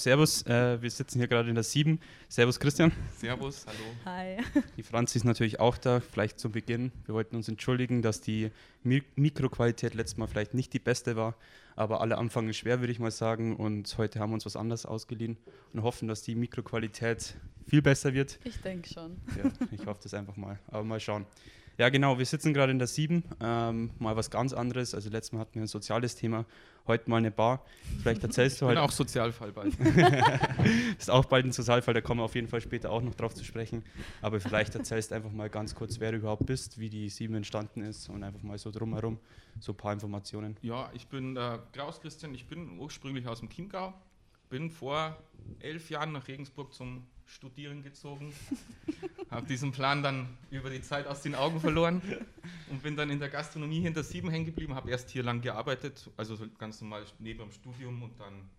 Servus, äh, wir sitzen hier gerade in der 7. Servus Christian. Servus, hallo. Hi. Die Franzi ist natürlich auch da, vielleicht zum Beginn. Wir wollten uns entschuldigen, dass die Mi Mikroqualität letztes Mal vielleicht nicht die beste war, aber alle Anfang schwer, würde ich mal sagen. Und heute haben wir uns was anderes ausgeliehen und hoffen, dass die Mikroqualität viel besser wird. Ich denke schon. Ja, ich hoffe das einfach mal, aber mal schauen. Ja, genau, wir sitzen gerade in der 7, ähm, mal was ganz anderes. Also letztes Mal hatten wir ein soziales Thema, heute mal eine Bar. Vielleicht erzählst du Ich bin heute. auch Sozialfall bald. Ist auch bald ein Sozialfall, da kommen wir auf jeden Fall später auch noch drauf zu sprechen. Aber vielleicht erzählst du einfach mal ganz kurz, wer du überhaupt bist, wie die 7 entstanden ist und einfach mal so drumherum so ein paar Informationen. ja, ich bin äh, Klaus Christian, ich bin ursprünglich aus dem Chiemgau, bin vor elf Jahren nach Regensburg zum Studieren gezogen, habe diesen Plan dann über die Zeit aus den Augen verloren und bin dann in der Gastronomie hinter sieben hängen geblieben, habe erst hier lang gearbeitet, also so ganz normal neben dem Studium und dann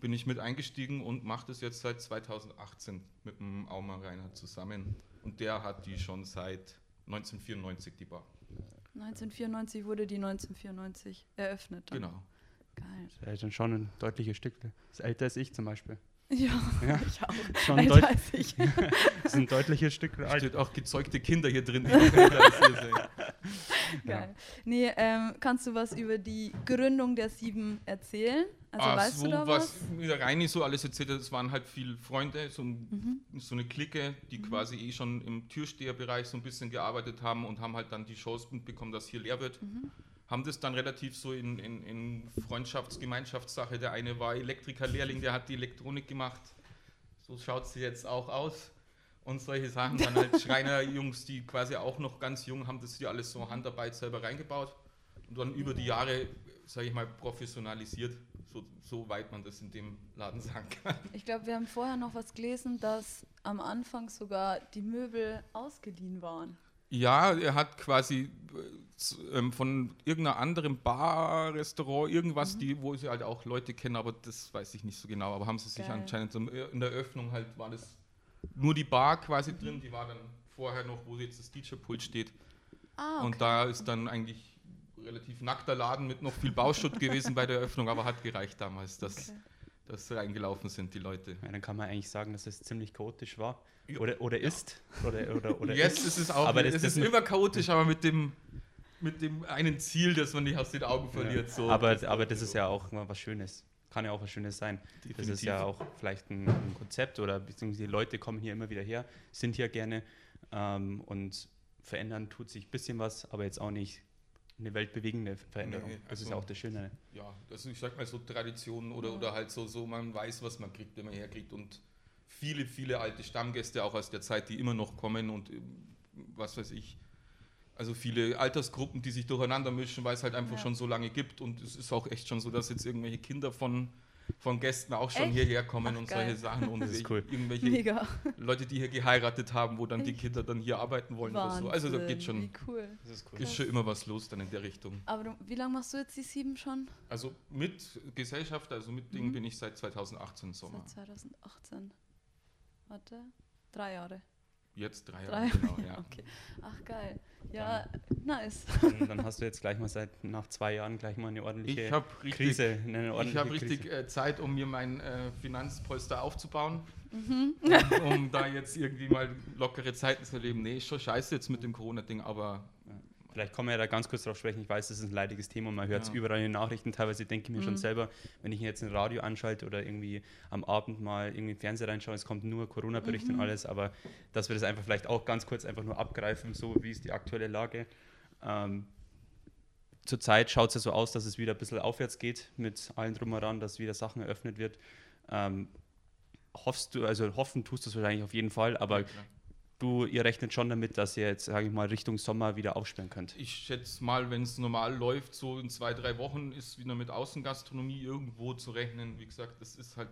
bin ich mit eingestiegen und mache das jetzt seit 2018 mit dem Aumar Reinhardt zusammen und der hat die schon seit 1994 die Bar. 1994 wurde die 1994 eröffnet. Dann. Genau. Geil. Das ist ja dann schon ein deutliches Stück. Das ist älter als ich zum Beispiel. Ja, Ja. ich auch. Schon ein, Alter deut als ich. das ist ein deutliches Stück alt. Steht auch gezeugte Kinder hier drin. Geil. Nee, ähm, kannst du was über die Gründung der Sieben erzählen? Also Ah, weißt so du da was was? der Reini so alles erzählt hat, es waren halt viele Freunde, so, ein, Mhm. so eine Clique, die quasi eh schon im Türsteherbereich so ein bisschen gearbeitet haben und haben halt dann die Chance mitbekommen, dass hier leer wird. Mhm. Haben das dann relativ so in, in, in Freundschafts-Gemeinschaftssache. Der eine war Elektriker-Lehrling, der hat die Elektronik gemacht. So schaut sie jetzt auch aus. Und solche Sachen. Dann halt Schreinerjungs, die quasi auch noch ganz jung haben, das hier alles so Handarbeit selber reingebaut. Und dann über die Jahre, sage ich mal, professionalisiert, so, so weit man das in dem Laden sagen kann. Ich glaube, wir haben vorher noch was gelesen, dass am Anfang sogar die Möbel ausgeliehen waren. Ja, er hat quasi äh, ähm, von irgendeiner anderen Bar, Restaurant, irgendwas, die, wo sie halt auch Leute kennen, aber das weiß ich nicht so genau. Aber haben sie sich Geil. anscheinend so in der Öffnung halt war das nur die Bar quasi drin, die war dann vorher noch, wo jetzt das DJ-Pult steht. Ah, okay. Und da ist dann eigentlich relativ nackter Laden mit noch viel Bauschutt gewesen bei der Öffnung, aber hat gereicht damals, dass, Okay. dass reingelaufen sind die Leute. Ja, dann kann man eigentlich sagen, dass es ziemlich chaotisch war. Oder, oder ist. Oder, oder, oder Jetzt ist es auch, Aber aber das- es das- ist immer chaotisch, aber mit dem, mit dem einen Ziel, das man nicht aus den Augen verliert. So. aber, aber das ist ja auch mal was Schönes. Kann ja auch was Schönes sein. Das ist Definitiv. ja auch vielleicht ein, ein Konzept oder beziehungsweise die Leute kommen hier immer wieder her, sind hier gerne ähm, und verändern tut sich ein bisschen was, aber jetzt auch nicht eine weltbewegende Veränderung. Nee, das ist also- ja auch das Schöne. ja, also ich sag mal so Traditionen oder, oder halt so, so, man weiß, was man kriegt, wenn man herkriegt und viele, viele alte Stammgäste auch aus der Zeit, die immer noch kommen und ähm, was weiß ich. Also viele Altersgruppen, die sich durcheinander mischen, weil es halt einfach Ja. schon so lange gibt und es ist auch echt schon so, dass jetzt irgendwelche Kinder von, von Gästen auch schon Echt? hierher kommen Ach, und geil. solche Sachen und Das ist ich- cool. irgendwelche Mega. Leute, die hier geheiratet haben, wo dann die Echt? Kinder dann hier arbeiten wollen oder so. Also da Wahnsinn, geht schon, Wie cool. Das ist cool. ist schon immer was los dann in der Richtung. Aber du, wie lange machst du jetzt die Sieben schon? Also mit Gesellschaft, also mit Ding Mhm. bin ich seit 2018 Sommer. Seit 2018. Warte. Drei Jahre. Jetzt drei Drei Jahre, genau, ja. Okay. Ach, geil. Ja, nice. Dann, dann hast du jetzt gleich mal seit nach zwei Jahren gleich mal eine ordentliche Ich habe richtig, Krise. Eine ich ordentliche hab richtig Krise. äh, Zeit, um mir mein äh, Finanzpolster aufzubauen, Mhm. um, um da jetzt irgendwie mal lockere Zeiten zu erleben. Nee, ist schon scheiße jetzt mit dem Corona-Ding, aber Vielleicht kommen wir ja da ganz kurz drauf sprechen. Ich weiß, das ist ein leidiges Thema und man hört es Ja. überall in den Nachrichten. Teilweise denke ich mir schon Mhm. selber, wenn ich jetzt ein Radio anschalte oder irgendwie am Abend mal irgendwie im Fernseher reinschaue, es kommt nur Corona-Bericht Mhm. und alles, aber dass wir das einfach vielleicht auch ganz kurz einfach nur abgreifen, so wie ist die aktuelle Lage. Ähm, Zurzeit schaut es ja so aus, dass es wieder ein bisschen aufwärts geht mit allen drum heran, dass wieder Sachen eröffnet wird. Ähm, hoffst du, also hoffen tust du es wahrscheinlich auf jeden Fall, aber Ja. Du, ihr rechnet schon damit, dass ihr jetzt, sage ich mal, Richtung Sommer wieder aufsperren könnt. ich schätze mal, wenn es normal läuft, so in zwei, drei Wochen ist wieder mit Außengastronomie irgendwo zu rechnen. Wie gesagt, das ist halt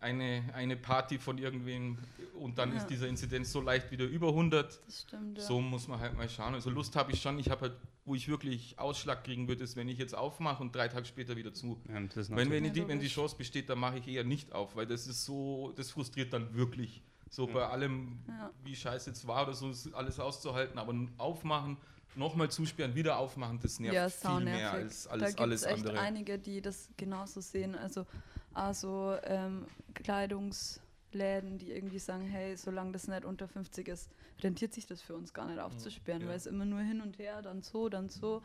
eine, eine Party von irgendwem und dann Ja. ist dieser Inzidenz so leicht wieder über 100. Das stimmt. Ja. So muss man halt mal schauen. Also Lust habe ich schon. Ich habe halt, wo ich wirklich Ausschlag kriegen würde, ist, wenn ich jetzt aufmache und drei Tage später wieder zu. Ja, Wenn, wenn, die, wenn die. Chance besteht, dann mache ich eher nicht auf, weil das ist so, das frustriert dann wirklich So bei allem, Ja. wie scheiße es war oder so, ist alles auszuhalten, aber aufmachen, nochmal zusperren, wieder aufmachen, das nervt ja, viel mehr als da alles, gibt alles es echt andere. einige, die das genauso sehen. Also, also ähm, Kleidungsläden, die irgendwie sagen, hey, solange das nicht unter 50 ist, rentiert sich das für uns gar nicht aufzusperren, ja. weil es immer nur hin und her, dann so, dann so.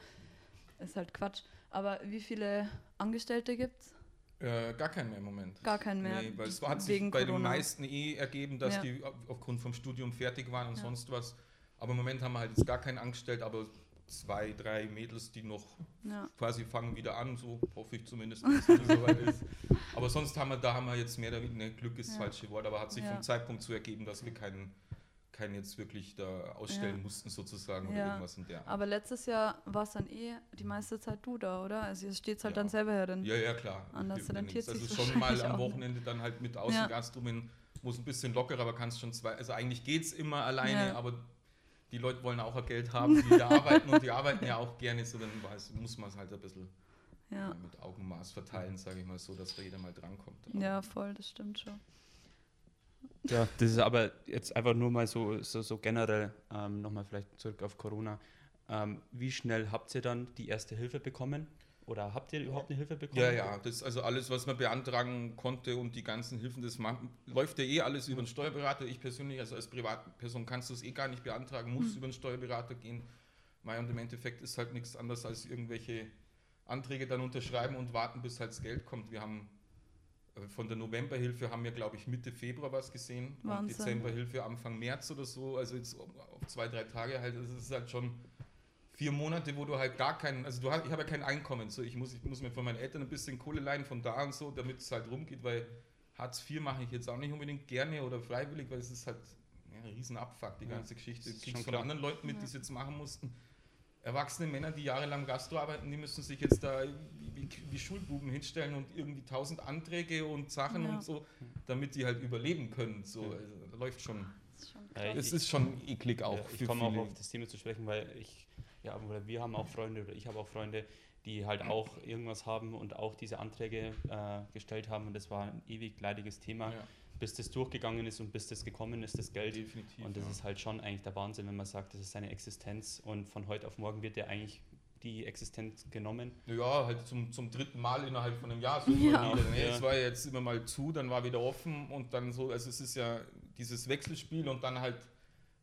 Ist halt Quatsch. Aber wie viele Angestellte gibt es? Äh, gar keinen mehr im Moment. Gar keinen mehr. Nee, weil es hat sich bei den Corona. meisten eh ergeben, dass Ja. die auf- aufgrund vom Studium fertig waren und Ja. sonst was. Aber im Moment haben wir halt jetzt gar keinen angestellt, aber zwei, drei Mädels, die noch Ja. quasi fangen wieder an, so hoffe ich zumindest, dass es soweit ist. Aber sonst haben wir, da haben wir jetzt mehr oder weniger, ne, Glück ist das falsche Wort, aber hat sich vom Zeitpunkt so ergeben, dass wir keinen, keinen jetzt wirklich da ausstellen Ja. mussten sozusagen oder Ja. irgendwas in der Art. Aber letztes Jahr war es dann eh die meiste Zeit du da, oder? Also es steht halt Ja. dann selber herin. Ja, ja, klar. Anders rentiert Also schon mal am. Wochenende dann halt mit Ja. Außengastronomien, wo es ein bisschen lockerer, aber kannst schon zwei, also eigentlich geht es immer alleine, aber die Leute wollen auch ein Geld haben, die da arbeiten und die arbeiten ja auch gerne, so dann weiß, muss man es halt ein bisschen mit Augenmaß verteilen, sage ich mal so, dass da jeder mal drankommt. Ja, voll, das stimmt schon. Ja, das ist aber jetzt einfach nur mal so, so, so generell, ähm, nochmal vielleicht zurück auf Corona. Ähm, wie schnell habt ihr dann die erste Hilfe bekommen? Oder habt ihr überhaupt eine Hilfe bekommen? Ja, ja, das ist also alles, was man beantragen konnte und die ganzen Hilfen, das machen, läuft ja eh alles über den Steuerberater. Ich persönlich, also als Privatperson kannst du es eh gar nicht beantragen, muss über den Steuerberater gehen. Weil und im Endeffekt ist halt nichts anderes als irgendwelche Anträge dann unterschreiben und warten, bis halt das Geld kommt. Wir haben von der Novemberhilfe haben wir, glaube ich, Mitte Februar was gesehen. Und Wahnsinn. Dezemberhilfe Anfang März oder so. Also jetzt auf zwei, drei Tage halt. Das ist halt schon vier Monate, wo du halt gar keinen, also du hast, ich habe ja kein Einkommen. So, ich, muss, ich muss mir von meinen Eltern ein bisschen Kohle leihen von da und so, damit es halt rumgeht, weil Hartz IV mache ich jetzt auch nicht unbedingt gerne oder freiwillig, weil es ist halt ja, ein riesen Abfuck, die Ja, ganze Geschichte. Du ist kriegst von klar. anderen Leuten mit, Ja. die es jetzt machen mussten. Erwachsene Männer, die jahrelang Gastro arbeiten, die müssen sich jetzt da wie, wie, wie Schulbuben hinstellen und irgendwie tausend Anträge und Sachen Ja. und so, damit die halt überleben können. So, Ja. also, da läuft schon. Ist. Es ist schon eklig auch. Ja, ich komme auch auf das Thema zu sprechen, weil ich, ja, oder wir haben auch Freunde oder ich habe auch Freunde, die halt auch irgendwas haben und auch diese Anträge äh, gestellt haben und das war ein ewig leidiges Thema, Ja, bis das durchgegangen ist und bis das gekommen ist, das Geld. definitiv. Und das ja. ist halt schon eigentlich der Wahnsinn, wenn man sagt, das ist seine Existenz und von heute auf morgen wird dir eigentlich die Existenz genommen. Ja, halt zum, zum dritten Mal innerhalb von einem Jahr. So Ja. wieder, ne? Ja. Es war ja jetzt immer mal zu, dann war wieder offen und dann so, also es ist ja dieses Wechselspiel und dann halt,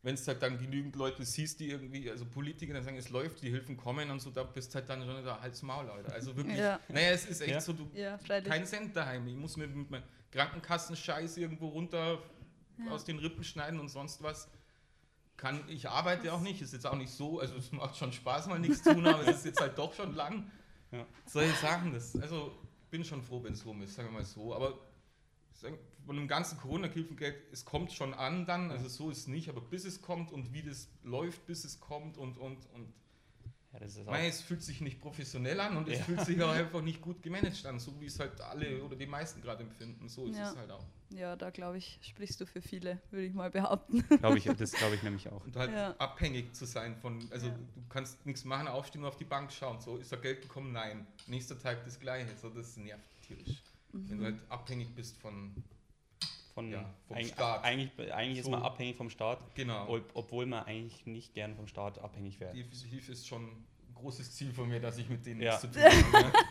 wenn es halt dann genügend Leute siehst, die irgendwie, also Politiker dann sagen, es läuft, die Hilfen kommen und so, da bist halt dann schon da Hals Maul, Alter. Also wirklich, Ja. naja, es ist echt Ja. so, du, Ja, kein Cent daheim. Ich muss mir mit meinem Krankenkassenscheiß irgendwo runter Ja. aus den Rippen schneiden und sonst was. Kann, ich arbeite auch nicht, ist jetzt auch nicht so, also es macht schon Spaß, mal nichts tun, aber es ist jetzt halt doch schon lang. Ja. Solche Sachen, das, also bin schon froh, wenn es rum ist, sagen wir mal so. Aber von dem ganzen Corona-Hilfengeld, es kommt schon an dann, also so ist es nicht, aber bis es kommt und wie das läuft, bis es kommt und und und. Ja, das ist auch, Mei, es fühlt sich nicht professionell an und es Ja. fühlt sich auch einfach nicht gut gemanagt an, so wie es halt alle oder die meisten gerade empfinden. So ist Ja. es halt auch. Ja, da glaube ich, sprichst du für viele, würde ich mal behaupten. glaube ich, das glaube ich nämlich auch. Und halt Ja. abhängig zu sein von, also Ja. du kannst nichts machen, aufstehen und auf die Bank schauen. So, ist da Geld gekommen? Nein. Nächster Tag das gleiche. So, das nervt tierisch. Wenn du halt abhängig bist von, Von, Ja, vom eig- Staat. Eigentlich, eigentlich ist So. man abhängig vom Staat, genau. ob, obwohl man eigentlich nicht gern vom Staat abhängig wäre. Definitiv ist schon ein großes Ziel von mir, dass ich mit denen Ja. nichts zu tun habe. ne?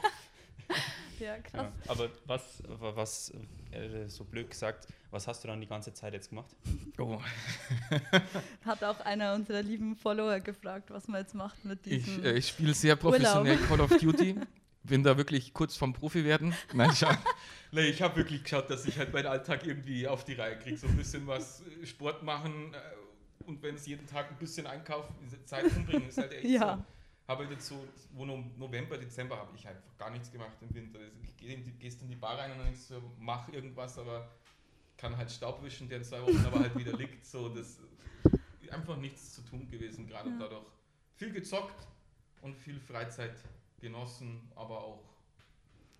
Ja, krass. Ja, aber was, was äh, so blöd gesagt, was hast du dann die ganze Zeit jetzt gemacht? Oh. Hat auch einer unserer lieben Follower gefragt, was man jetzt macht mit Ich, diesem. äh, ich spiele sehr professionell Call of Duty. Bin da wirklich kurz vom Profi werden. Nein, nee, ich habe wirklich geschaut, dass ich halt meinen Alltag irgendwie auf die Reihe kriege. So ein bisschen was äh, Sport machen äh, und wenn es jeden Tag ein bisschen einkaufen, Zeit umbringen, ist halt echt Ja. so. Habe halt jetzt so, wo no- November, Dezember habe ich einfach gar nichts gemacht im Winter. Also ich geh in die, gehst in die Bar rein und dann denkst du, mach irgendwas, aber kann halt Staub wischen, der in zwei Wochen aber halt wieder liegt. So, das ist einfach nichts zu tun gewesen gerade und Ja. dadurch viel gezockt und viel Freizeit genossen, aber auch,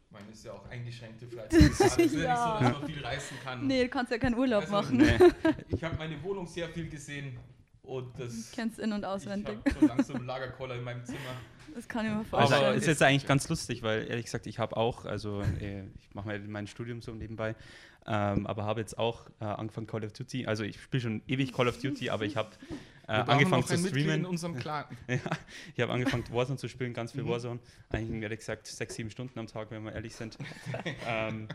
ich meine, ist ja auch eingeschränkte Freizeit. Es ist ja nicht so, dass man viel reißen kann. nee, du kannst ja keinen Urlaub Also, machen. Nee. Ich habe meine Wohnung sehr viel gesehen. Und das. Kennst in- und auswendig. Ich habe so langsam einen Lagerkoller in meinem Zimmer. Das kann ich mir Also vorstellen. ist jetzt eigentlich ganz lustig, weil ehrlich gesagt, ich habe auch, also äh, ich mache mein Studium so nebenbei, ähm, aber habe jetzt auch äh, angefangen Call of Duty. Also ich spiele schon ewig Call of Duty, aber ich habe äh, angefangen noch zu streamen. in unserem Clan. Ja, ich habe angefangen Warzone zu spielen, ganz viel Mhm. Warzone. Eigentlich ehrlich gesagt sechs, sieben Stunden am Tag, wenn wir ehrlich sind. ähm,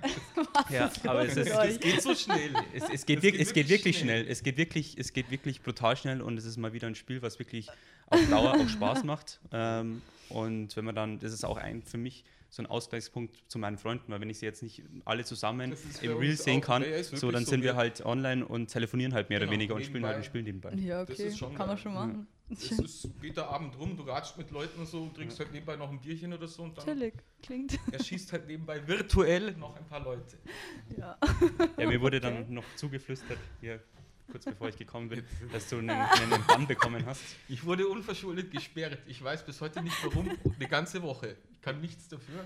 ja, aber es ist? Es geht so schnell. es, es, geht, Es geht es geht wirklich wirklich schnell. schnell. Es geht wirklich, es geht wirklich brutal schnell und es ist mal wieder ein Spiel, was wirklich auf Dauer auch Spaß macht. Ähm, und wenn man dann, das ist auch ein für mich so ein Ausgleichspunkt zu meinen Freunden, weil wenn ich sie jetzt nicht alle zusammen Das im Real sehen kann, ja, so dann so. sind wir halt online und telefonieren halt mehr oder Genau, weniger und spielen halt ein nebenbei. Spiel nebenbei. ja, Das okay. ist schon kann man schon machen. Es ist, geht der Abend rum, du ratscht mit Leuten und so, trinkst halt nebenbei noch ein Bierchen oder so und dann Chillig. Klingt. erschießt halt nebenbei virtuell noch ein paar Leute. Ja. Ja, mir wurde Okay. dann noch zugeflüstert, hier kurz bevor ich gekommen bin, dass du einen, einen Bann bekommen hast. Ich wurde unverschuldet gesperrt. Ich weiß bis heute nicht warum. Eine ganze Woche. Ich kann nichts dafür.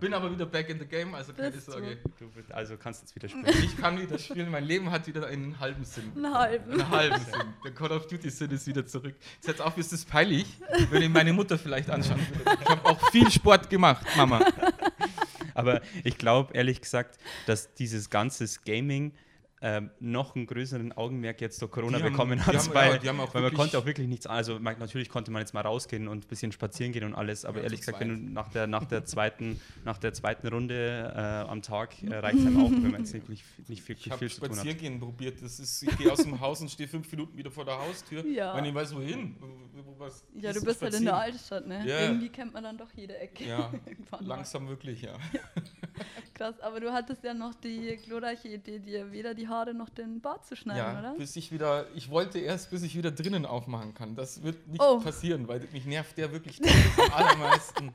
Bin aber wieder back in the game, also keine Bist du? Sorge. Du bist- also kannst jetzt wieder spielen. Ich kann wieder spielen. Mein Leben hat wieder einen halben Sinn. Einen halben. Einen halben Sinn. Der Call of Duty Sinn ist wieder zurück. Jetzt auf ist das peinlich, wenn ich meine Mutter vielleicht anschauen würde. Ich habe auch viel Sport gemacht, Mama. Aber ich glaube ehrlich gesagt, dass dieses ganze Gaming ähm, noch einen größeren Augenmerk jetzt durch Corona Die haben- bekommen hat, haben- weil, ja, weil man wirklich- konnte auch wirklich nichts, also man, natürlich konnte man jetzt mal rausgehen und ein bisschen spazieren gehen und alles, aber Ja, ehrlich gesagt, wenn du nach der, nach der, zweiten, nach der zweiten Runde äh, am Tag äh, reicht es einem auch, wenn man jetzt nicht, nicht, viel, Ich habe viel zu tun hat. Spaziergehen probiert. Das ist, ich gehe aus dem Haus und stehe fünf Minuten wieder vor der Haustür. Ja. Wenn ich weiß, wohin. Wo- wo- Was, Ja, du bist halt in der spazieren? Altstadt, ne? Ja. Irgendwie kennt man dann doch jede Ecke. Ja, langsam wirklich, ja. Krass, aber du hattest ja noch die glorreiche Idee, dir weder die Haare noch den Bart zu schneiden, Ja, oder? bis ich wieder, ich wollte erst, bis ich wieder drinnen aufmachen kann. Das wird nicht Oh. passieren, weil mich nervt der wirklich am allermeisten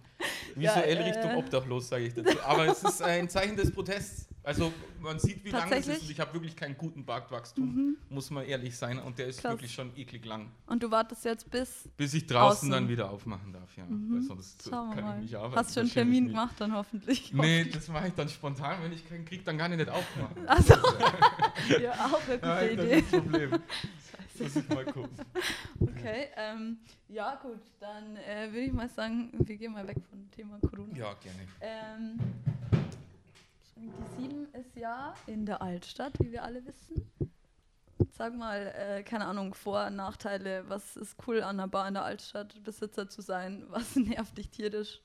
visuell Ja, äh. Richtung obdachlos, sage ich dazu. Aber es ist ein Zeichen des Protests. Also man sieht, wie lang es ist. Und ich habe wirklich keinen guten Bartwachstum, muss man ehrlich sein. Und der ist Krass. wirklich schon eklig lang. Und du wartest jetzt bis. Bis ich draußen Außen. dann wieder aufmachen darf, ja. Weil sonst Schauen kann ich nicht arbeiten. Hast du einen das schäme ich Termin gemacht dann hoffentlich? Nee, das mache ich dann spontan. Wenn ich keinen kriege, dann gar nicht aufmachen. Also, ja, auch eine gute das Idee. ist das Problem. Muss ich mal gucken. Okay, ähm, ja gut, dann äh, würde ich mal sagen, wir gehen mal weg vom Thema Corona. Ja, gerne. Ähm, die 7 ist ja in der Altstadt, wie wir alle wissen. Sag mal, äh, keine Ahnung, Vor- und Nachteile, was ist cool an einer Bar in der Altstadt, Besitzer zu sein, was nervt dich tierisch?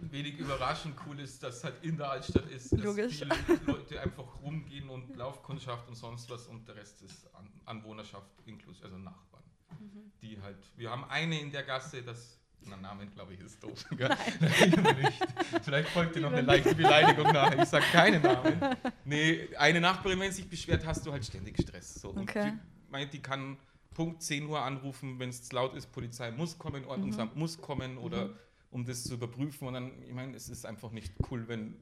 Wenig überraschend cool ist, dass es halt in der Altstadt ist, dass Logisch. viele Leute einfach rumgehen und Laufkundschaft und sonst was und der Rest ist An Anwohnerschaft inklusive, also Nachbarn. Mhm. Die halt, wir haben eine in der Gasse, das, na Namen glaube ich ist doof. Vielleicht folgt dir noch eine leichte Beleidigung nachher. Ich sage keine Namen. Nee, eine Nachbarin, wenn sich beschwert, hast du halt ständig Stress. So. Okay. die, meint, die kann Punkt 10 Uhr anrufen, wenn es laut ist, Polizei muss kommen, Ordnungsamt muss kommen oder um das zu überprüfen. Und dann, ich meine, es ist einfach nicht cool, wenn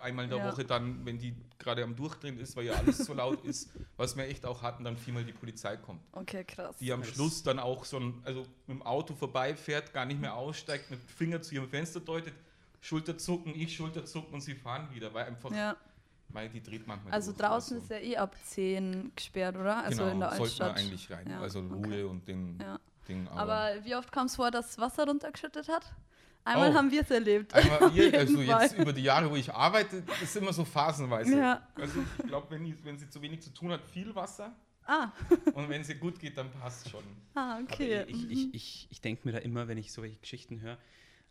einmal in der Ja. Woche dann, wenn die gerade am Durchdrehen ist, weil ja alles so laut ist, was wir echt auch hatten, dann viermal die Polizei kommt. Okay, krass. Die am Das- Schluss dann auch so ein, also mit dem Auto vorbeifährt, gar nicht mehr aussteigt, mit dem Finger zu ihrem Fenster deutet, Schulterzucken, ich Schulterzucken und sie fahren wieder, weil einfach, Ja, weil die dreht manchmal also durch, draußen ist also. ja eh ab 10 gesperrt, oder? Also genau, in der sollte Altstadt. man eigentlich rein, Ja, also Ruhe okay. und den Ja. Ding. Aber wie oft kam es vor, dass Wasser runtergeschüttet hat? Einmal Oh. haben wir es erlebt. Einmal jeden also Fall. jetzt über die Jahre, wo ich arbeite, ist immer so phasenweise. Ja. Also ich glaube, wenn, wenn sie zu wenig zu tun hat, viel Wasser. Ah, Und wenn es ihr gut geht, dann passt schon. ah, okay. Aber ich, ich, ich, ich denke mir da immer, wenn ich solche Geschichten höre,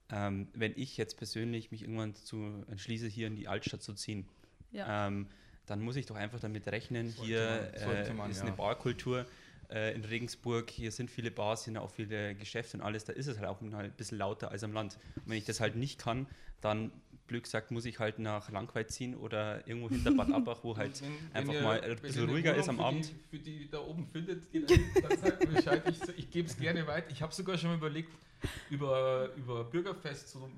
ähm, wenn ich jetzt persönlich mich irgendwann dazu entschließe, hier in die Altstadt zu ziehen, ja. ähm, dann muss ich doch einfach damit rechnen, Sollte hier man- sollte äh, man, ist ja. eine Barkultur äh, in Regensburg, hier sind viele Bars, hier sind auch viele Geschäfte und alles, da ist es halt auch ein bisschen lauter als am Land. Und wenn ich das halt nicht kann, dann, blöd gesagt, muss ich halt nach Langweid ziehen oder irgendwo hinter Bad Abbach, wo halt Wenn- wenn einfach ihr- mal ein bisschen ruhiger ist am für Abend. Die, für die da oben findet, die dann, dann sagt mir Bescheid. Ich, ich gebe es gerne weiter. Ich habe sogar schon mal überlegt, über, über Bürgerfest so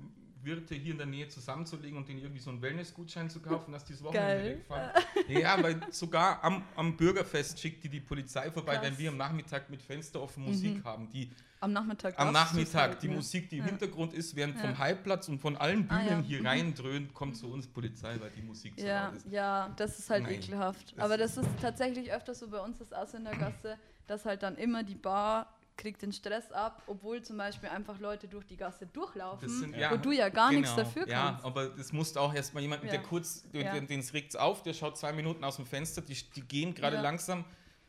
Wirte hier in der Nähe zusammenzulegen und denen irgendwie so einen Wellness-Gutschein zu kaufen, dass die das Wochenende Geil. wegfahren. Ja, weil sogar am, am Bürgerfest schickt die die Polizei vorbei, Krass. wenn wir am Nachmittag mit Fenster offen Musik haben. Die Am Nachmittag. am Nachmittag halt, die? Musik, die im Ja. Hintergrund ist, während Ja. vom Halbplatz und von allen Ah, Bühnen ja. hier Mhm. reindröhnt, kommt zu uns Polizei, weil die Musik Ja, laut ist. ja, das ist halt Nein, ekelhaft. das Aber das ist tatsächlich öfter so bei uns, das so in der Gasse. dass halt dann immer die Bar kriegt den Stress ab, obwohl zum Beispiel einfach Leute durch die Gasse durchlaufen, Das sind- wo ja, du ja gar nichts Genau. dafür Ja, kannst. aber es musste auch erstmal jemand, Ja. der kurz, Ja. den, den regt es auf, der schaut zwei Minuten aus dem Fenster, die, die gehen gerade Ja. langsam,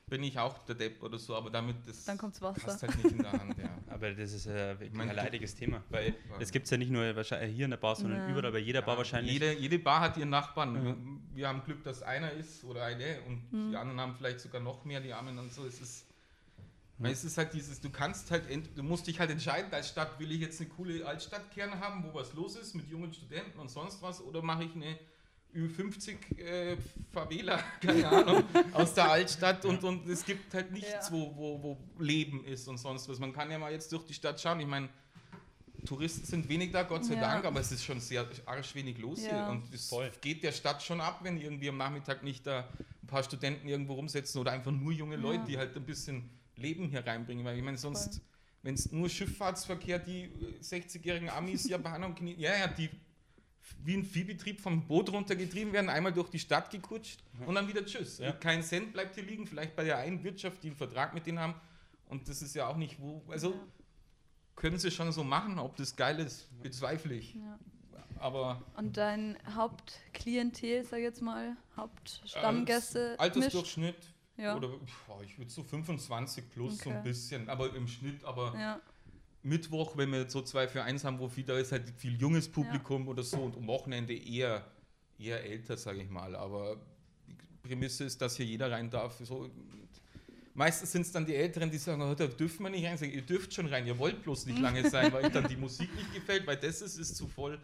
bin ich auch der Depp oder so, aber damit das Dann kommt's Wasser. passt halt nicht in der Hand, ja. Aber das ist äh, meine, ein leidiges Thema, weil Ja. das gibt es ja nicht nur wahrscheinlich hier in der Bar, sondern Ja. überall bei jeder Bar Ja, wahrscheinlich. Jede, jede Bar hat ihren Nachbarn. Wir, wir haben Glück, dass einer ist oder eine und Mhm. die anderen haben vielleicht sogar noch mehr, die Armen und so. Es ist, weil es ist halt dieses, du kannst halt, ent- du musst dich halt entscheiden, als Stadt will ich jetzt eine coole Altstadtkerne haben, wo was los ist mit jungen Studenten und sonst was, oder mache ich eine Ü50 äh, Favela, keine Ahnung, aus der Altstadt und, und es gibt halt nichts, Ja. wo, wo, wo Leben ist und sonst was. Man kann ja mal jetzt durch die Stadt schauen, ich meine, Touristen sind wenig da, Gott sei Ja. Dank, aber es ist schon sehr arsch wenig los hier. Ja. Und es Voll. geht der Stadt schon ab, wenn irgendwie am Nachmittag nicht da ein paar Studenten irgendwo rumsetzen oder einfach nur junge Ja. Leute, die halt ein bisschen Leben hier reinbringen. Weil ich meine, sonst, wenn es nur Schifffahrtsverkehr, die äh, 60-jährigen Amis, Japaner und Chinesen, ja, ja, die wie ein Viehbetrieb vom Boot runtergetrieben werden, einmal durch die Stadt gekutscht und dann wieder tschüss. Ja. Kein Cent bleibt hier liegen, vielleicht bei der einen Wirtschaft, die einen Vertrag mit denen haben. Und das ist ja auch nicht wo. Also Ja. können sie schon so machen, ob das geil ist, bezweifle ich. Ja. Aber Und dein Hauptklientel, sag ich jetzt mal, Hauptstammgäste, Altersdurchschnitt Ja. oder boah, ich würde so 25 plus so ein Okay. bisschen, aber im Schnitt, aber ja. Mittwoch, wenn wir so zwei für eins haben, wo viel, da ist halt viel junges Publikum oder so und am Wochenende eher, eher älter, sage ich mal. Aber die Prämisse ist, dass hier jeder rein darf. So, meistens sind es dann die Älteren, die sagen, oh, da dürfen wir nicht rein. Sagen, ihr dürft schon rein, ihr wollt bloß nicht lange sein, weil euch dann die Musik nicht gefällt, weil das ist, ist zu voll.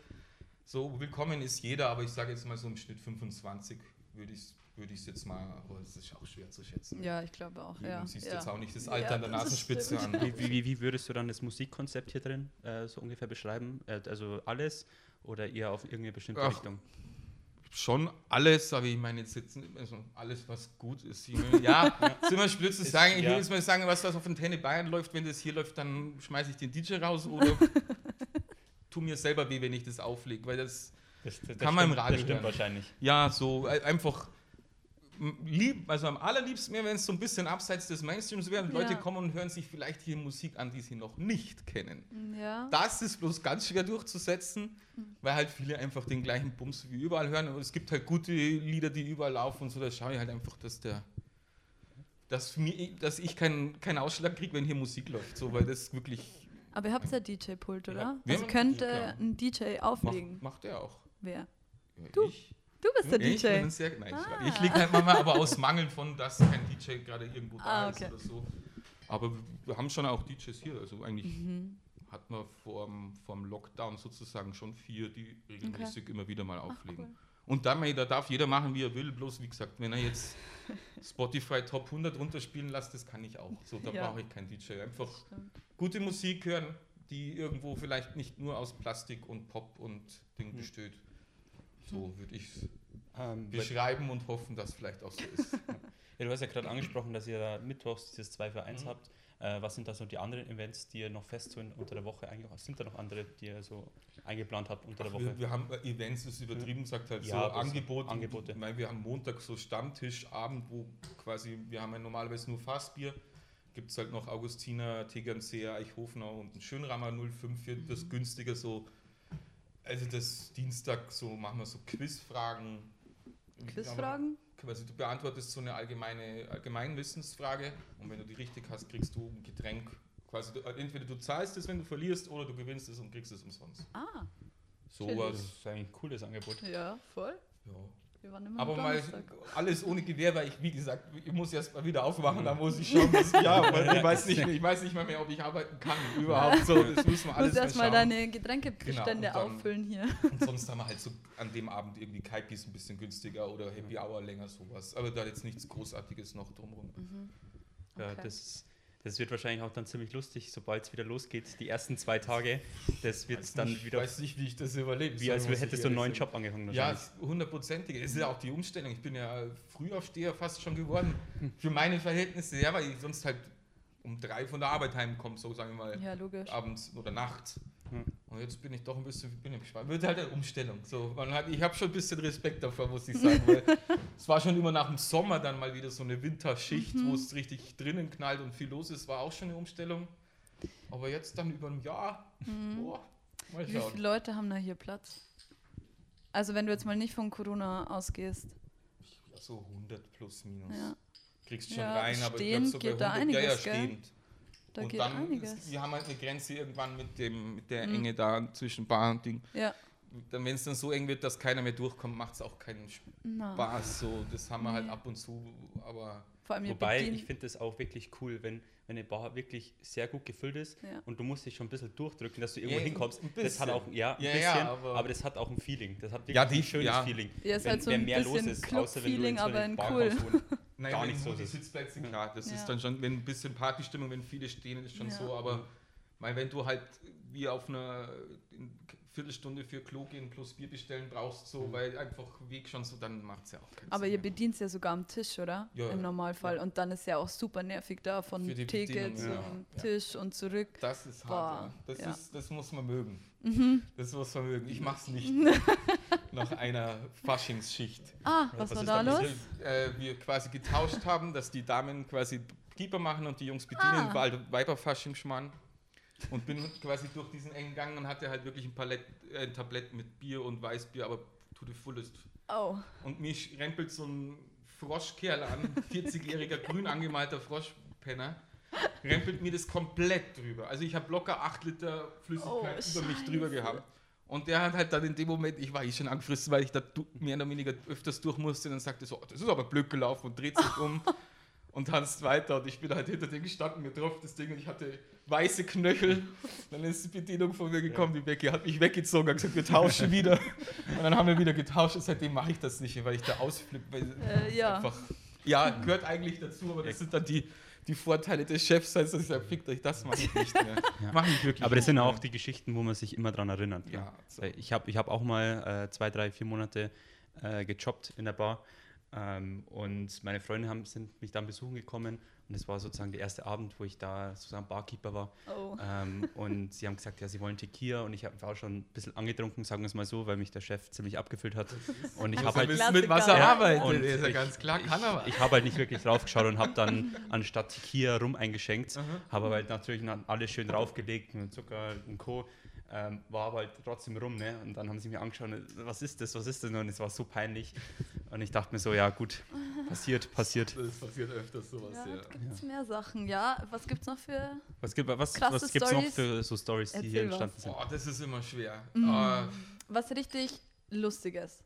So, willkommen ist jeder, aber ich sage jetzt mal so im Schnitt 25 würde ich es würde ich jetzt mal, aber es ist auch schwer zu schätzen. ja, ich glaube auch. Du Ja. siehst ja. jetzt auch nicht das Ja, Alter an der das Nasenspitze an. Wie, wie, wie würdest du dann das Musikkonzept hier drin äh, so ungefähr beschreiben? Äh, also alles oder eher auf irgendeine bestimmte Ach, Richtung? schon alles, aber ich meine jetzt, jetzt also alles, was gut ist. Ich meine, ja, ist immer blöd zu sagen. Ich will ja. jetzt mal sagen, was, was auf Antenne Bayern läuft, wenn das hier läuft, dann schmeiße ich den DJ raus oder tu mir selber weh, wenn ich das auflege, weil das, Das, das, Kann man im Radio Das stimmt hören. wahrscheinlich. ja, so äh, einfach lieb, also am allerliebsten wäre, wenn es so ein bisschen abseits des Mainstreams wäre und Ja. Leute kommen und hören sich vielleicht hier Musik an, die sie noch nicht kennen. Ja. Das ist bloß ganz schwer durchzusetzen, weil halt viele einfach den gleichen Bums wie überall hören. Und es gibt halt gute Lieder, die überall laufen und so. Da schaue ich halt einfach, dass der. Dass, mir, dass ich keinen keinen Ausschlag kriege, wenn hier Musik läuft. So, weil das wirklich. Aber ihr habt ja DJ-Pult, oder? Ja, also könnte einen DJ, klar. ein DJ auflegen. Macht, macht er auch. Wer? Du. Ich, Du bist der ich bin DJ. ein sehr, nein, Ah. ich, ich liege halt manchmal aber aus Mangel von, dass kein DJ gerade irgendwo da Ah, okay. ist oder so. Aber wir haben schon auch DJs hier. Also eigentlich Mhm. hatten wir vorm, vorm Lockdown sozusagen schon vier, die regelmäßig immer wieder mal auflegen. cool. Und dann, da darf jeder machen, wie er will, bloß wie gesagt, wenn er jetzt Spotify Top 100 runterspielen lässt, das kann ich auch. So, da Ja. brauche ich keinen DJ. Einfach gute Musik hören, die irgendwo vielleicht nicht nur aus Plastik und Pop und Ding Mhm. besteht. So würde ich es Ähm, beschreiben und hoffen, dass es vielleicht auch so ist. ja, du hast ja gerade angesprochen, dass ihr da mittwochs dieses 2 für 1 Mhm. habt. Äh, was sind da so die anderen Events, die ihr noch fest so in, unter der Woche eigentlich Sind da noch andere, die ihr so eingeplant habt unter der Woche? Wir, wir haben äh, Events, ist übertrieben, sagt halt Ja, so so Angebote. Angebote. Ich meine, wir haben Montag so Stammtischabend, wo quasi, wir haben ja normalerweise nur Fassbier. Gibt es halt noch Augustiner, Tegernseer, Eichhofner und ein Schönrammer 05 wird das günstiger so. Also das Dienstag so machen wir so Quizfragen. Quizfragen? Also du beantwortest so eine allgemeine Allgemeinwissensfrage und wenn du die richtig hast, kriegst du ein Getränk. Quasi, du, entweder du zahlst es, wenn du verlierst, oder du gewinnst es und kriegst es umsonst. Ah, So was. Das ist eigentlich ein cooles Angebot. ja, voll. Ja. Waren immer Aber mal alles ohne Gewehr, weil ich, wie gesagt, ich muss erst mal wieder aufwachen, da muss ich schauen, was ja, weil ich weiß nicht, mehr- ich weiß nicht mal mehr, ob ich arbeiten kann überhaupt. So, das müssen wir Du alles musst mal erstmal deine Getränkebestände Genau, dann- auffüllen hier. Und sonst haben wir halt so an dem Abend irgendwie Kaipis ein bisschen günstiger oder Happy Hour länger sowas. Aber da jetzt nichts Großartiges noch drumherum. Ja, Okay. das, das wird wahrscheinlich auch dann ziemlich lustig, sobald es wieder losgeht. Die ersten zwei Tage, das wird Weiß dann nicht, wieder weiß nicht, wie ich das überlebe. wie als hättest du einen neuen Job angefangen. Ja, hundertprozentig. Es ist ja auch die Umstellung. Ich bin ja Frühaufsteher fast schon geworden. Für meine Verhältnisse, ja, weil ich sonst halt um drei von der Arbeit heimkomme, so sagen wir mal. Ja, logisch. abends oder nachts. Und jetzt bin ich doch ein bisschen bin ich gespannt. Wird halt eine Umstellung. So, man hat, ich habe schon ein bisschen Respekt davor, muss ich sagen. weil es war schon immer nach dem Sommer dann mal wieder so eine Winterschicht, Mhm. wo es richtig drinnen knallt und viel los ist. War auch schon eine Umstellung. Aber jetzt dann über ein Jahr, boah, mal Mhm. Wie viele Leute haben da hier Platz? Also wenn du jetzt mal nicht von Corona ausgehst. Ja, so 100 plus minus. Ja, Kriegst schon Ja, rein, aber ich glaube so bei geht da 100, ja, ja, einiges, stehend. da und geht dann, einiges. Ist, wir haben halt eine Grenze irgendwann mit, dem, mit der Mhm. Enge da zwischen Bar und Ding. Ja, Dann, wenn es dann so eng wird, dass keiner mehr durchkommt, macht es auch keinen. Spaß. So, das haben wir halt Nee. ab und zu, aber Vor Wobei, ich finde das auch wirklich cool, wenn, wenn eine Bar wirklich sehr gut gefüllt ist Ja. und du musst dich schon ein bisschen durchdrücken, dass du irgendwo Ja, hinkommst. ein Das hat bisschen. auch, ja, ein Ja, bisschen, ja, aber- aber, das hat auch ein Feeling. Das hat wirklich Ja, die- ein schönes ja. Feeling. Ja, ist wenn, halt so wenn ein mehr los bisschen ist, außer wenn du in so aber in Bar cool. kommst, Nein, gar nur los die ist. Sitzplätze, klar, das Ja. ist dann schon, wenn ein bisschen Partystimmung, wenn viele stehen, ist schon Ja. so, aber weil wenn du halt wie auf einer in Viertelstunde für Klo gehen plus Bier bestellen brauchst, so, weil einfach Weg schon so, dann macht es ja auch keinen Aber Sinn ihr bedient ja sogar am Tisch, oder? Ja, Im ja. Normalfall. Und dann ist ja auch super nervig da von Theke zum ja. Ja. Tisch und zurück. Das ist Boah, hart, ja. Das, ja. Ist, das muss man mögen. Mhm. Das muss man mögen. Ich mach's nicht nach einer Faschingsschicht. Ah, was, was war ist da da los? passiert? äh, wir quasi getauscht haben, dass die Damen quasi Keeper machen und die Jungs bedienen, Ah. war halt Weiberfasching-Schmarrn. Und bin quasi durch diesen engen Gang und hatte halt wirklich ein, Palett, äh, ein Tablett mit Bier und Weißbier, aber to the fullest. Oh, Und mich rempelt so ein Froschkerl an, 40-jähriger grün angemalter Froschpenner, rempelt mir das komplett drüber. Also ich habe locker 8 Liter Flüssigkeit Oh, über mich drüber gehabt. Und der hat halt dann in dem Moment, ich war eh schon angefressen, weil ich da mehr oder weniger öfters durch musste, dann sagte so, "Oh, das ist aber blöd gelaufen und dreht sich um und tanzt weiter. Und ich bin halt hinter dem gestanden, mir drauf das Ding und ich hatte weiße Knöchel. Dann ist die Bedienung von mir gekommen, die Becky hat mich weggezogen, hat gesagt, wir tauschen wieder. Und dann haben wir wieder getauscht und seitdem mache ich das nicht mehr, weil ich da ausflippe. Weil Äh, ja. Einfach, ja, gehört eigentlich dazu, aber das sind dann die, die Vorteile des Chefs, also ich sage, fickt euch, das mache ich nicht mehr. Mache ich wirklich Aber das sind auch die Geschichten, wo man sich immer dran erinnert. ne? Ja, so. Ich habe ich hab auch mal äh, zwei, drei, vier Monate äh, gejobbt in der Bar. Ähm, und meine Freunde haben, sind mich dann besuchen gekommen. Und es war sozusagen der erste Abend, wo ich da sozusagen Barkeeper war. oh. Ähm, und sie haben gesagt, ja, sie wollen Tequila. Und ich war schon ein bisschen angetrunken, sagen wir es mal so, weil mich der Chef ziemlich abgefüllt hat. Und ich habe halt mit was Klassiker. er Ja, arbeitet. und ist ja ich- ganz klar, kann er was. ich habe halt nicht wirklich drauf geschaut und habe dann anstatt Tequila rum eingeschenkt, habe aber halt natürlich alles schön draufgelegt mit Zucker und Co. Ähm, war aber halt trotzdem rum, ne? Und dann haben sie mir angeschaut, was ist das, was ist das? Und es war so peinlich. Und ich dachte mir so, ja gut, passiert, passiert. Das passiert öfters sowas, Ja, ja. gibt es mehr Sachen. Ja, was gibt's noch für. Was gibt es was, was gibt's noch für so Stories, die Erzähl hier was. entstanden sind? Boah, das ist immer schwer. Mhm. Ah, Was richtig Lustiges.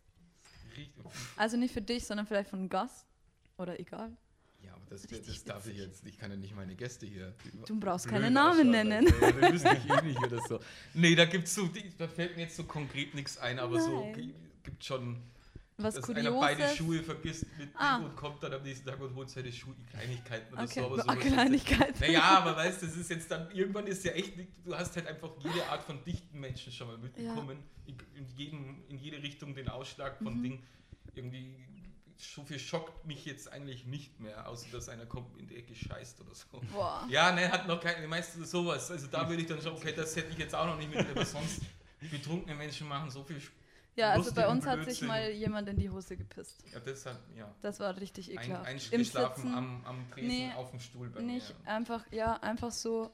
Also nicht für dich, sondern vielleicht von Gast. Oder egal. Ja, aber das, Richtig das darf ich jetzt. Ich kann ja nicht meine Gäste hier. Du brauchst keine Namen nennen. Ja, wüsste ich eh nicht oder so. Nee, da gibt's so, da fällt mir jetzt so konkret nichts ein, aber so Nein. gi- gibt schon, Was dass einer beide Kurioses. Schuhe vergisst mit Ah. Und kommt dann am nächsten Tag und holt seine Schuhe, Kleinigkeiten oder Okay, so. Aber ah, so Kleinigkeit. Naja, aber weißt du, das ist jetzt dann, irgendwann ist ja echt, du hast halt einfach jede Art von dichten Menschen schon mal mitbekommen. In, in, jedem, in jede Richtung den Ausschlag von Mhm. Ding. Irgendwie, so viel schockt mich jetzt eigentlich nicht mehr, außer dass einer kommt in die Ecke scheißt oder so. Boah. Ja, ne, hat noch keine, meistens sowas. Also da würde ich dann schon, okay, das hätte ich jetzt auch noch nicht mit, aber sonst betrunkene Menschen machen so viel. Ja, also bei uns hat sich mal jemand in die Hose gepisst. Ja, das hat, ja. Das war richtig Ein, ekelhaft. Im eingeschlafen Sitzen am, am Tresen Nee, auf dem Stuhl bei nicht mir. einfach, ja, einfach so.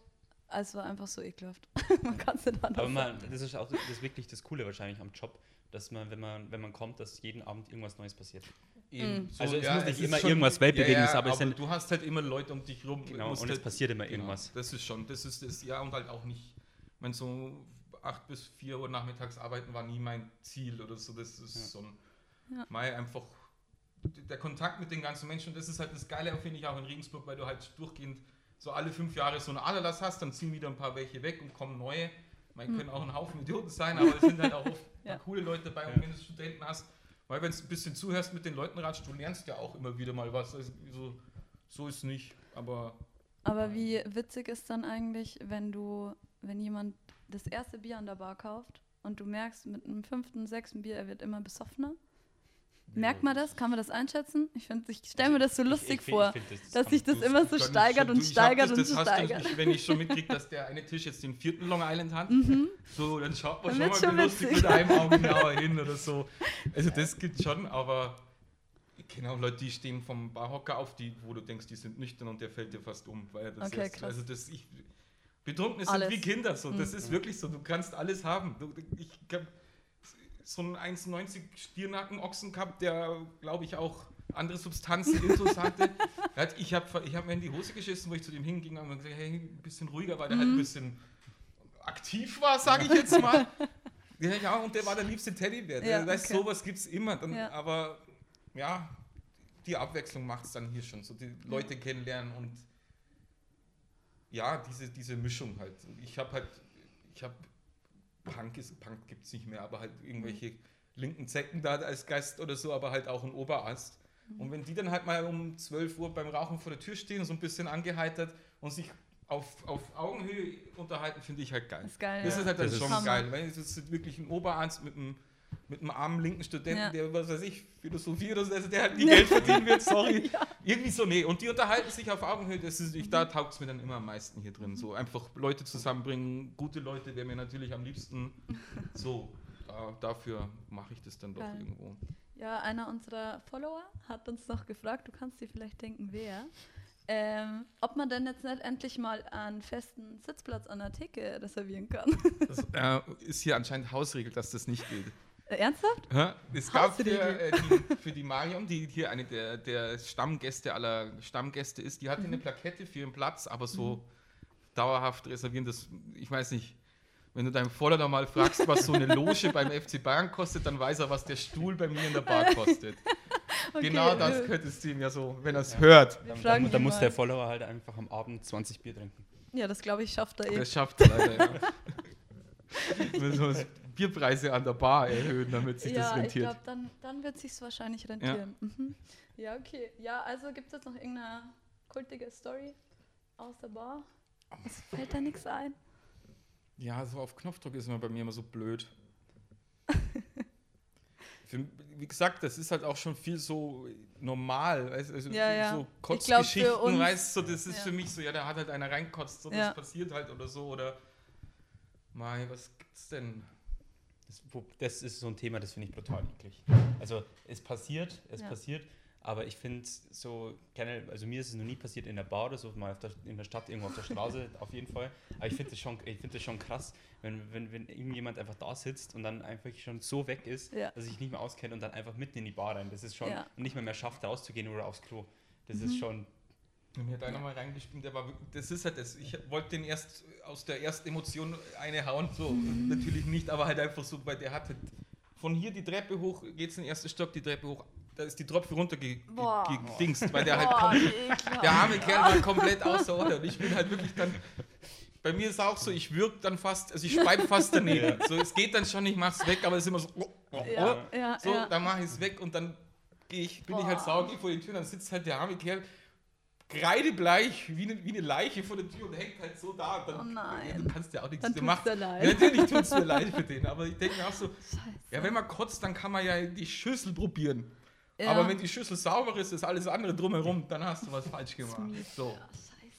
Es war einfach so ekelhaft. man kann es nicht anders Aber man, das ist auch das ist wirklich das Coole wahrscheinlich am Job, dass man, wenn man, wenn man kommt, dass jeden Abend irgendwas Neues passiert. Eben. Mhm. Also es muss nicht immer irgendwas Weltbewegendes, aber es sind- du hast halt immer Leute um dich rum. Genau, musst und es halt- passiert immer genau, irgendwas. Das ist schon, das ist das, ja, und halt auch nicht, ich meine, so 8 bis 4 Uhr nachmittags arbeiten war nie mein Ziel oder so, das ist Ja. so ein, Ja. mal einfach der Kontakt mit den ganzen Menschen, und das ist halt das Geile, finde ich auch in Regensburg, weil du halt durchgehend so alle fünf Jahre so einen Aderlass hast, dann ziehen wieder ein paar welche weg und kommen neue. Man Hm. können auch ein Haufen Idioten sein, aber es sind halt auch oft Ja. coole Leute dabei. Und Ja. wenn du Studenten hast, weil wenn du ein bisschen zuhörst mit den Leuten ratsch, du lernst ja auch immer wieder mal was. Also so, so ist nicht, aber Aber wie witzig ist dann eigentlich, wenn du, wenn jemand das erste Bier an der Bar kauft und du merkst mit einem fünften, sechsten Bier, er wird immer besoffener? Merkt man das? Kann man das einschätzen? Ich, find, ich stelle mir das so lustig Ich- ich vor, find, das- das dass kann- sich das immer so steigert und steigert und steigert. wenn ich schon mitkriege, dass der eine Tisch jetzt den vierten Long Island hat, so, dann schaut man Dann schon mal schon lustig mit einem Auge genauer hin oder so. Also das gibt schon, aber ich kenne auch Leute, die stehen vom Barhocker auf, die, wo du denkst, die sind nüchtern und der fällt dir fast um. Weil das Okay, krass. Also das, ich, Betrunkene sind wie Kinder, so. das Mhm. ist wirklich so, du kannst alles haben. Du, ich habe so einen 1,90 Stiernacken Ochsen gehabt, der, glaube ich, auch andere Substanzen intus hatte. Hat- Ich habe ich hab mir in die Hose geschissen, wo ich zu dem hinging und gesagt, hey, ein bisschen ruhiger, weil der halt ein bisschen aktiv war, sage ich jetzt mal. Ja, ja, und der war der liebste Teddybär. Ja, weißt, okay. sowas gibt es immer. Dann, Ja. Aber ja, die Abwechslung macht es dann hier schon. So die Leute kennenlernen und ja, diese, diese Mischung halt. Ich habe halt, ich habe Punk ist, Punk gibt es nicht mehr, aber halt irgendwelche linken Zecken da als Gast oder so, aber halt auch ein Oberast. Und wenn die dann halt mal um 12 Uhr beim Rauchen vor der Tür stehen, so ein bisschen angeheitert und sich auf, auf Augenhöhe unterhalten, finde ich halt geil. Ist geil. Das ja. ist halt Das ist schon Hammer. geil, weil es ist wirklich ein Oberarzt mit einem, mit einem armen linken Studenten, Ja. der, was weiß ich, Philosophie oder so, also der halt nie Geld verdienen wird, sorry. Irgendwie so, nee. Und die unterhalten sich auf Augenhöhe, das ist, ich, da taugt es mir dann immer am meisten hier drin. So einfach Leute zusammenbringen, gute Leute wäre mir natürlich am liebsten. So, da, dafür mache ich das dann doch Geil. irgendwo. Ja, einer unserer Follower hat uns noch gefragt, du kannst dir vielleicht denken, wer, ähm, ob man denn jetzt nicht endlich mal einen festen Sitzplatz an der Theke reservieren kann. Das äh, ist hier anscheinend Hausregel, dass das nicht geht. Äh, Ernsthaft? Hä? Es gab für, äh, die, für die Marion, die hier eine der, der Stammgäste aller Stammgäste ist, die hatte eine Plakette für ihren Platz, aber so dauerhaft reservieren, das, ich weiß nicht, wenn du deinem Voller mal fragst, was so eine Loge beim FC Bayern kostet, dann weiß er, was der Stuhl bei mir in der Bar kostet. Okay, genau das äh, könntest du ihm ja so, wenn er es hört. Wir Da, fragen da, da ihn muss der Follower halt einfach am Abend 20 Bier trinken. Ja, das glaube ich, schafft er eh. Das schafft er leider, ja. Bierpreise an der Bar erhöhen, damit sich das ja, ich rentiert. glaube, dann, dann wird sich wahrscheinlich rentieren. Ja. Mhm. ja, okay. Ja, also gibt es jetzt noch irgendeine kultige Story aus der Bar? Es fällt da nichts ein. Ja, so auf Knopfdruck ist man bei mir immer so blöd. Für, wie gesagt, das ist halt auch schon viel so normal. Weißt, also Ja, ja. So glaub, Kotzgeschichten, weißt du, so, das ist ja. für mich so, ja, da hat halt einer reinkotzt, so, Ja. das passiert halt oder so. Oder, Mai, was gibt's denn? Das, das ist so ein Thema, das finde ich brutal eklig. Also es passiert, es Ja. passiert, aber ich finde so, generell, also mir ist es noch nie passiert in der Bar oder so, mal auf der, in der Stadt, irgendwo auf der Straße, auf jeden Fall. Aber ich finde das, schon- ich find das schon krass, wenn, wenn, wenn irgendjemand einfach da sitzt und dann einfach schon so weg ist, Ja. dass ich nicht mehr auskenne und dann einfach mitten in die Bar rein. Das ist schon, Ja. und nicht mehr mehr schafft, rauszugehen oder aufs Klo. Das Mhm. ist schon, Mir hat einer mal reingespielt, der war wirklich, das ist halt das. Ich wollte den erst aus der ersten Emotion eine hauen, so natürlich nicht, aber halt einfach so, weil der hat halt von hier die Treppe hoch, geht's in den ersten Stock, die Treppe hoch, da ist die Tropfe runtergedingst, Boah. weil der halt Boah, komplett, der arme Kerl war komplett außer Order und ich bin halt wirklich dann, bei mir ist auch so, ich wirke dann fast, also ich schreibe fast daneben, so es geht dann schon, ich mach's weg, aber es ist immer so, oh, oh, oh. Ja, ja, So, ja. dann mache ich es weg und dann ich, bin ich halt Boah. sauer, gehe vor die Tür, dann sitzt halt der arme Kerl kreidebleich wie eine, wie eine Leiche vor der Tür und hängt halt so da. Dann, Oh nein. Ja, du kannst ja auch nichts Dann macht. dir Ja, natürlich tut es mir leid für den, aber ich denke mir auch so, Scheiße. ja, wenn man kotzt, dann kann man ja die Schüssel probieren. Ja. Aber wenn die Schüssel sauber ist, ist alles andere drumherum, dann hast du was falsch gemacht. So. Ja,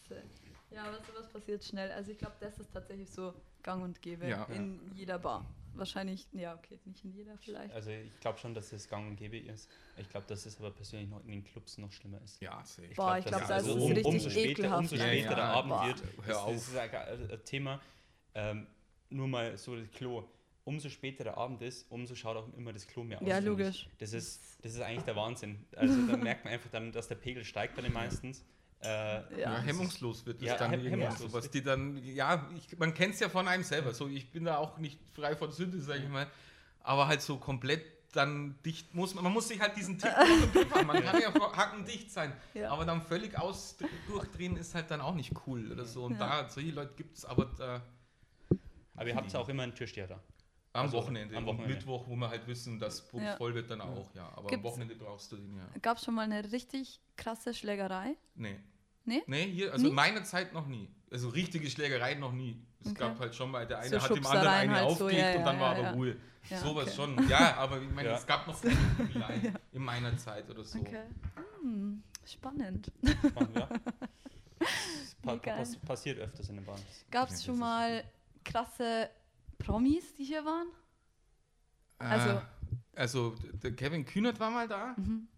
scheiße. Ja, aber sowas passiert schnell. Also ich glaube, das ist tatsächlich so gang und gäbe in jeder Bar. Wahrscheinlich, ja, okay, nicht in jeder vielleicht. also ich glaube schon, dass das gang und gäbe ist. Ich glaube, dass es aber persönlich noch in den Clubs noch schlimmer ist. Ja, safe. Boah, ich glaube, da ist also es richtig umso später, ekelhaft. umso Ja, später ja, der Abend boah. wird, Hör das, auf. das ist ein, ein ein Thema. Ähm, nur mal so das Klo. Umso später der Abend ist, umso schaut auch immer das Klo mehr aus. Ja, logisch. Ich. Das ist, das ist eigentlich der Wahnsinn. Also da merkt man einfach dann, dass der Pegel steigt bei den meistens. Äh, Ja, hemmungslos wird es Ja, dann hem- irgendwann hemmungslos. so, was die dann, ja, ich, man kennt es ja von einem selber, so ich bin da auch nicht frei von Sünde, sag ich mal, aber halt so komplett dann dicht muss man, man muss sich halt diesen Griff haben, man kann ja hackendicht sein, Ja. aber dann völlig aus durchdrehen ist halt dann auch nicht cool oder so und Ja. da, solche Leute gibt es aber da, aber ihr habt ja auch immer einen Türsteher da. Am Also, Wochenende, am Wochenende. Mittwoch, wo wir halt wissen, dass Pub Ja. voll wird dann auch, ja, aber Gibt's- am Wochenende brauchst du den ja. Gab es schon mal eine richtig krasse Schlägerei? Nee. Nee? Nee, hier, also Nie? in meiner Zeit noch nie. Also richtige Schlägereien noch nie. Es Okay. gab halt schon mal, der eine So hat dem anderen eine halt so, aufgelegt ja, und dann ja, war ja, aber ja. Ruhe. Ja, Sowas okay. schon. Ja, aber ich meine, Ja. es gab noch keine Prügeleien in meiner Zeit oder so. Okay. Hm, spannend. Spannend, ja. Das pa passiert öfters in den Bahnen. Gab Ja, es schon mal krasse Promis, die hier waren? Also- Also, also der Kevin Kühnert war mal da. Mhm.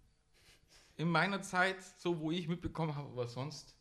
In meiner Zeit, so wo ich mitbekommen habe, aber sonst.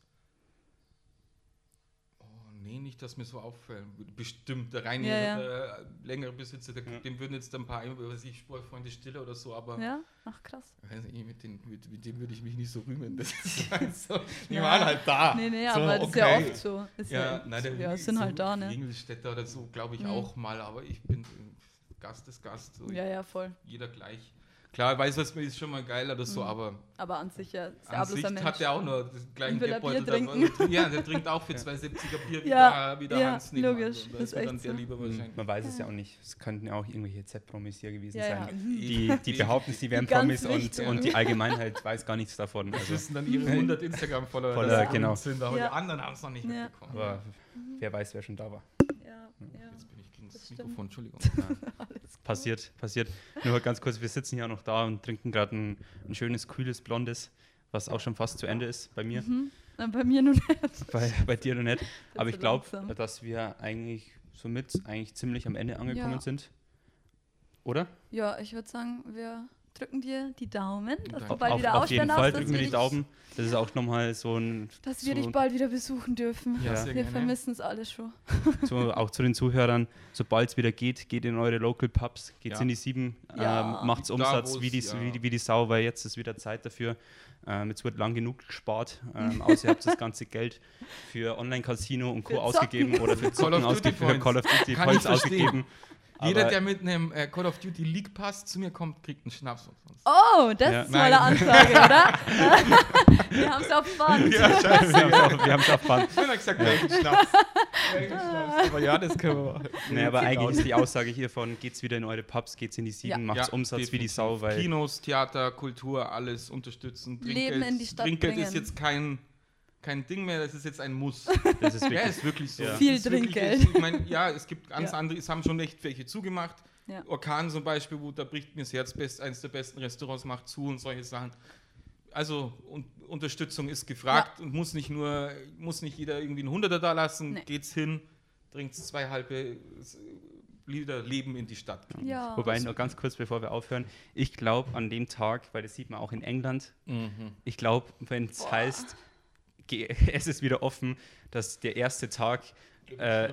Oh, nee, nicht, dass mir so auffällt. Bestimmt, der Reini, Ja, ja. der längere Besitzer, der, Ja. dem würden jetzt ein paar, was ich, Sportfreunde Stille oder so, aber Ja? Ach, krass. weiß nicht, mit, den, mit, mit dem würde ich mich nicht so rühmen. Das ist halt so, die Ja. waren halt da. Nee, nee, So, aber das ist ja okay. oft so. Ist Ja, ja, nein, der ja, sind halt da, ne? Ingolstädter oder so, glaube ich Mhm. auch mal, aber ich bin äh, Gast ist Gast. So Ja, ja, voll. Jeder gleich. Klar, weiß was ist schon mal geil oder so, Mhm. aber Aber an sich ja, ist ja an bloß sich hat er auch nur den gleichen Geldbeutel. Trinken? Ja, der trinkt auch für 2,70er Bier Ja, der, wie der ja, Hans nebenan. logisch, Und Da ist echt so. lieber wahrscheinlich. Man weiß es ja auch nicht. Es könnten ja auch irgendwelche Z-Promis hier gewesen sein. Mhm. Die, die behaupten, sie wären Promis und, und die Allgemeinheit weiß gar nichts davon. Das Also, wissen dann ihre 100 Instagram-Follower, sie genau. sind, aber Ja. die anderen haben es noch nicht Ja. mitbekommen. aber wer weiß, wer schon da war. Ja, ja. Stimmt. Mikrofon, Entschuldigung. Alles Passiert, passiert. Nur ganz kurz, wir sitzen ja noch da und trinken gerade ein, ein schönes, kühles Blondes, was auch schon fast zu Ende ist bei mir. Mhm. Na, bei mir nur nicht. Bei, bei dir noch nicht. Aber ich glaube, dass wir eigentlich somit eigentlich ziemlich am Ende angekommen Ja. sind. Oder? Ja, ich würde sagen, wir drücken dir die Daumen, dass Danke. du bald auf, wieder auf jeden Fall drücken wir die dich- Daumen. Das ist auch nochmal so ein, Dass wir dich bald wieder besuchen dürfen. Ja. Wir vermissen es alle schon. so, auch zu den Zuhörern, sobald es wieder geht, geht in eure Local Pubs, geht Ja. in die Sieben, Ja. ähm, macht's Da, Umsatz wie die, ja. wie, die, wie die Sau, weil jetzt ist wieder Zeit dafür. Ähm, jetzt wird lang genug gespart, ähm, außer ihr habt das ganze Geld für Online-Casino und Co. Für ausgegeben oder für Call Zocken of Duty ausgegeben, für Points. Call of Duty Points ausgegeben. Jeder, der mit einem äh, Call of Duty League Pass zu mir kommt, kriegt einen Schnaps umsonst. Oh, das Ja. ist eine tolle Ansage, oder? wir haben es auf Band. wir haben es auf Band. Ich habe gesagt, welchen Schnaps. Welchen Schnaps. Aber ja, das können wir machen. Nee, aber eigentlich ist die Aussage hiervon, geht's wieder in eure Pubs, geht's in die Sieben, Ja. macht's Ja, Umsatz wie die definitiv. Sau, weil Kinos, Theater, Kultur, alles unterstützen. Leben in die Stadt Trinkgeld bringen. ist jetzt kein, kein Ding mehr, das ist jetzt ein Muss. das ist ja, wirklich ist wirklich so. Ja. Viel wirklich Trinkgeld. Ich mein, ja, es gibt ganz Ja. andere, es haben schon echt welche zugemacht. Ja. Orkan zum Beispiel, wo da bricht mir das Herz, best, eines der besten Restaurants macht zu und solche Sachen. Also un Unterstützung ist gefragt und muss nicht nur, muss nicht jeder irgendwie einen Hunderter da lassen, Nee. geht's hin, trinkt zwei halbe Lieder Leben in die Stadt. Ja. Wobei, nur ganz kurz, bevor wir aufhören, ich glaube an dem Tag, weil das sieht man auch in England, Mhm. ich glaube, wenn es heißt, es ist wieder offen, dass der erste Tag äh,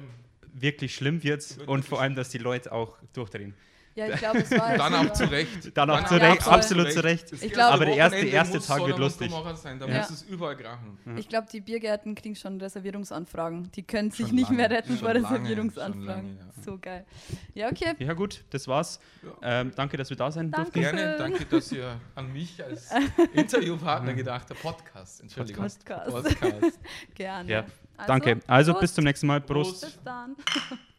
wirklich schlimm wird Wird und vor allem, dass die Leute auch durchdrehen. Ja, ich glaube, es war Dann auch zu Recht. Dann auch zu Recht, absolut zu Recht. Ich glaub- Aber der erste- erste muss Tag wird lustig. Sein. Da Ja. muss es überall krachen. Ich glaube, die Biergärten kriegen schon Reservierungsanfragen. Die können sich Schon nicht mehr lange, retten schon vor Reservierungsanfragen. lange, ja. So geil. Ja, okay. Ja gut, das war's. Ja. Ähm, danke, dass wir da sein Danke. durften. Gerne, danke, dass ihr an mich als Interviewpartner gedacht habt. Podcast, Entschuldigung. Podcast. Podcast. Gerne. Ja, Danke. Also bis zum nächsten Mal. Prost. Prost. Bis dann.